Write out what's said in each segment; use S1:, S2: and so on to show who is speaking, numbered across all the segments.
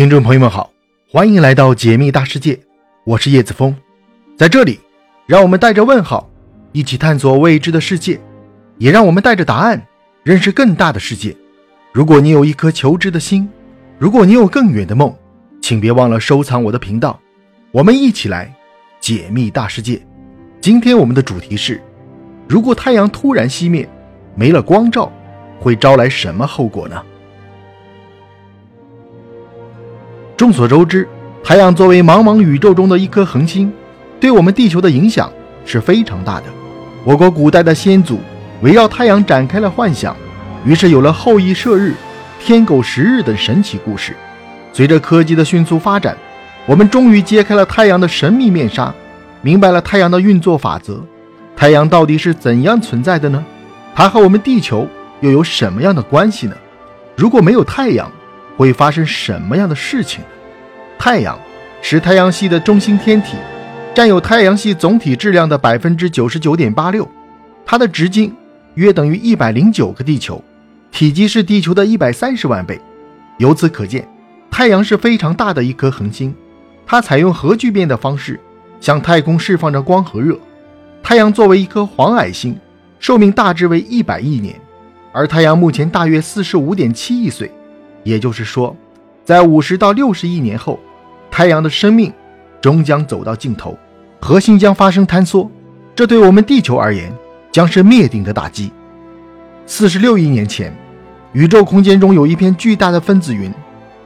S1: 听众朋友们好，欢迎来到解密大世界，我是叶子峰，在这里，让我们带着问号，一起探索未知的世界，也让我们带着答案，认识更大的世界。如果你有一颗求知的心，如果你有更远的梦，请别忘了收藏我的频道，我们一起来解密大世界。今天我们的主题是：如果太阳突然熄灭，没了光照，会招来什么后果呢？众所周知，太阳作为茫茫宇宙中的一颗恒星，对我们地球的影响是非常大的。我国古代的先祖围绕太阳展开了幻想，于是有了后羿射日、天狗食日等神奇故事。随着科技的迅速发展，我们终于揭开了太阳的神秘面纱，明白了太阳的运作法则。太阳到底是怎样存在的呢？它和我们地球又有什么样的关系呢？如果没有太阳，会发生什么样的事情呢？太阳是太阳系的中心天体，占有太阳系总体质量的百分之九十九点八六，它的直径约等于一百零九个地球，体积是地球的一百三十万倍。由此可见，太阳是非常大的一颗恒星。它采用核聚变的方式向太空释放着光和热。太阳作为一颗黄矮星，寿命大致为一百亿年，而太阳目前大约四十五点七亿岁。也就是说，在五十到六十亿年后，太阳的生命终将走到尽头，核心将发生坍缩，这对我们地球而言将是灭顶的打击。四十六亿年前，宇宙空间中有一片巨大的分子云，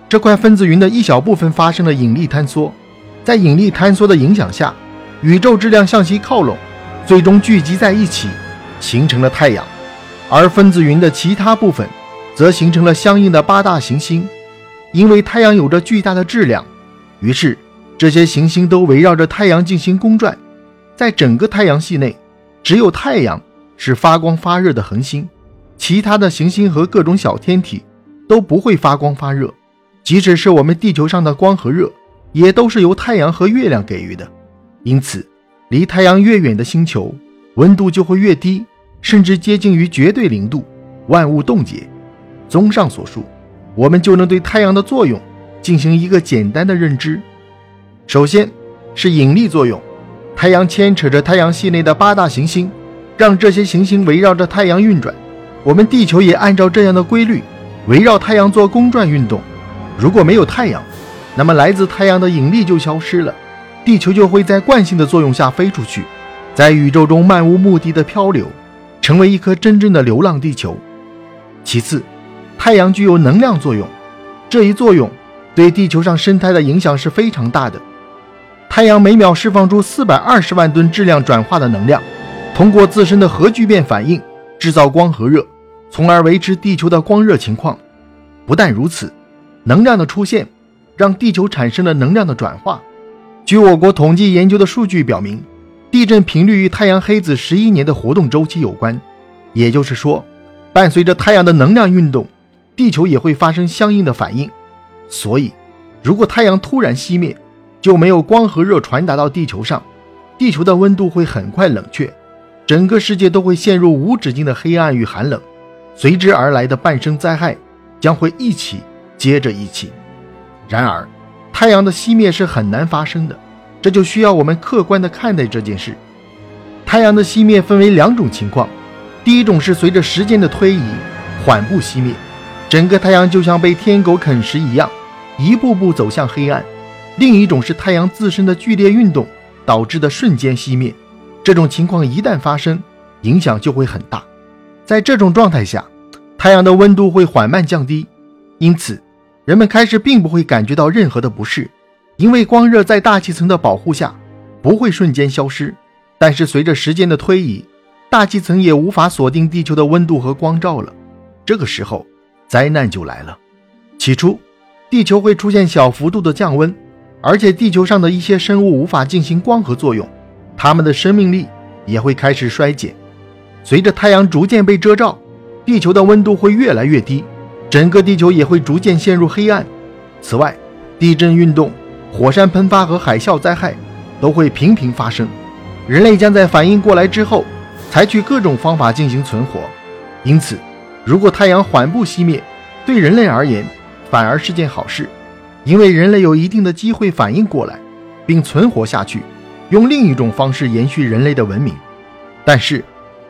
S1: 这块分子云的一小部分发生了引力坍缩，在引力坍缩的影响下，宇宙质量向西靠拢，最终聚集在一起，形成了太阳，而分子云的其他部分。则形成了相应的八大行星，因为太阳有着巨大的质量，于是这些行星都围绕着太阳进行公转。在整个太阳系内，只有太阳是发光发热的恒星，其他的行星和各种小天体都不会发光发热。即使是我们地球上的光和热，也都是由太阳和月亮给予的。因此，离太阳越远的星球，温度就会越低，甚至接近于绝对零度，万物冻结。综上所述，我们就能对太阳的作用进行一个简单的认知。首先是引力作用，太阳牵扯着太阳系内的八大行星，让这些行星围绕着太阳运转。我们地球也按照这样的规律围绕太阳做公转运动。如果没有太阳，那么来自太阳的引力就消失了，地球就会在惯性的作用下飞出去，在宇宙中漫无目的的漂流，成为一颗真正的流浪地球。其次，太阳具有能量作用，这一作用对地球上生态的影响是非常大的。太阳每秒释放出四百二十万吨质量转化的能量，通过自身的核聚变反应制造光和热，从而维持地球的光热情况。不但如此，能量的出现让地球产生了能量的转化。据我国统计研究的数据表明，地震频率与太阳黑子十一年的活动周期有关，也就是说，伴随着太阳的能量运动。地球也会发生相应的反应，所以，如果太阳突然熄灭，就没有光和热传达到地球上，地球的温度会很快冷却，整个世界都会陷入无止境的黑暗与寒冷，随之而来的半生灾害将会一起接着一起。然而，太阳的熄灭是很难发生的，这就需要我们客观地看待这件事。太阳的熄灭分为两种情况，第一种是随着时间的推移，缓步熄灭。整个太阳就像被天狗啃食一样，一步步走向黑暗。另一种是太阳自身的剧烈运动导致的瞬间熄灭。这种情况一旦发生，影响就会很大。在这种状态下，太阳的温度会缓慢降低，因此人们开始并不会感觉到任何的不适，因为光热在大气层的保护下不会瞬间消失。但是随着时间的推移，大气层也无法锁定地球的温度和光照了。这个时候。灾难就来了。起初，地球会出现小幅度的降温，而且地球上的一些生物无法进行光合作用，它们的生命力也会开始衰减。随着太阳逐渐被遮罩，地球的温度会越来越低，整个地球也会逐渐陷入黑暗。此外，地震运动、火山喷发和海啸灾害都会频频发生。人类将在反应过来之后，采取各种方法进行存活。因此。如果太阳缓步熄灭，对人类而言反而是件好事，因为人类有一定的机会反应过来，并存活下去，用另一种方式延续人类的文明。但是，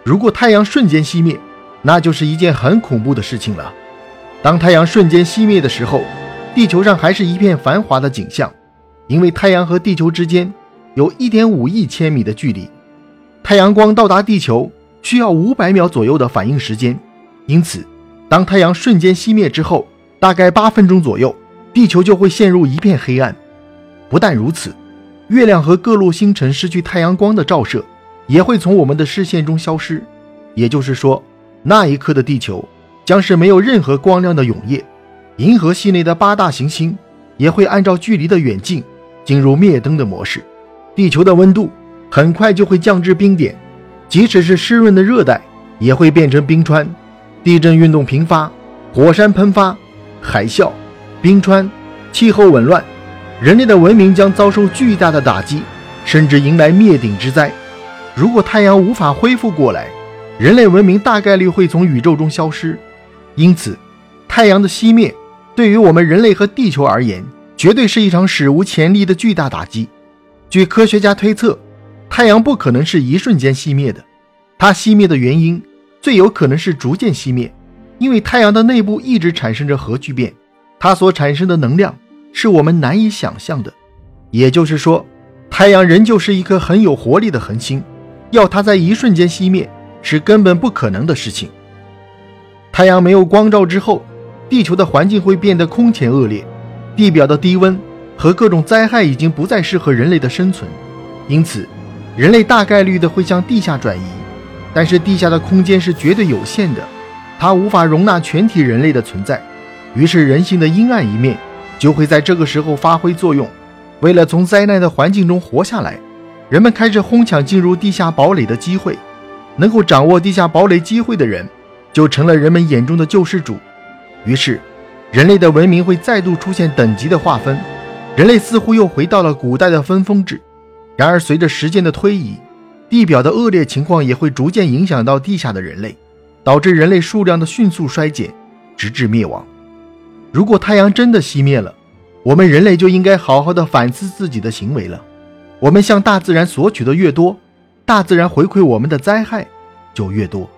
S1: 如果太阳瞬间熄灭，那就是一件很恐怖的事情了。当太阳瞬间熄灭的时候，地球上还是一片繁华的景象，因为太阳和地球之间有一点五亿千米的距离，太阳光到达地球需要五百秒左右的反应时间，因此，当太阳瞬间熄灭之后，大概八分钟左右。地球就会陷入一片黑暗。不但如此，月亮和各路星辰失去太阳光的照射，也会从我们的视线中消失。也就是说，那一刻的地球将是没有任何光亮的永夜。银河系内的八大行星也会按照距离的远近进入灭灯的模式。地球的温度很快就会降至冰点，即使是湿润的热带也会变成冰川。地震运动频发，火山喷发，海啸。冰川，气候紊乱，人类的文明将遭受巨大的打击，甚至迎来灭顶之灾。如果太阳无法恢复过来，人类文明大概率会从宇宙中消失。因此，太阳的熄灭对于我们人类和地球而言，绝对是一场史无前例的巨大打击。据科学家推测，太阳不可能是一瞬间熄灭的，它熄灭的原因最有可能是逐渐熄灭，因为太阳的内部一直产生着核聚变。它所产生的能量是我们难以想象的，也就是说，太阳仍旧是一颗很有活力的恒星，要它在一瞬间熄灭是根本不可能的事情。太阳没有光照之后，地球的环境会变得空前恶劣，地表的低温和各种灾害已经不再适合人类的生存，因此，人类大概率的会向地下转移。但是地下的空间是绝对有限的，它无法容纳全体人类的存在。于是，人性的阴暗一面就会在这个时候发挥作用。为了从灾难的环境中活下来，人们开始哄抢进入地下堡垒的机会。能够掌握地下堡垒机会的人，就成了人们眼中的救世主。于是，人类的文明会再度出现等级的划分。人类似乎又回到了古代的分封制。然而，随着时间的推移，地表的恶劣情况也会逐渐影响到地下的人类，导致人类数量的迅速衰减，直至灭亡。如果太阳真的熄灭了，我们人类就应该好好的反思自己的行为了。我们向大自然索取的越多，大自然回馈我们的灾害就越多。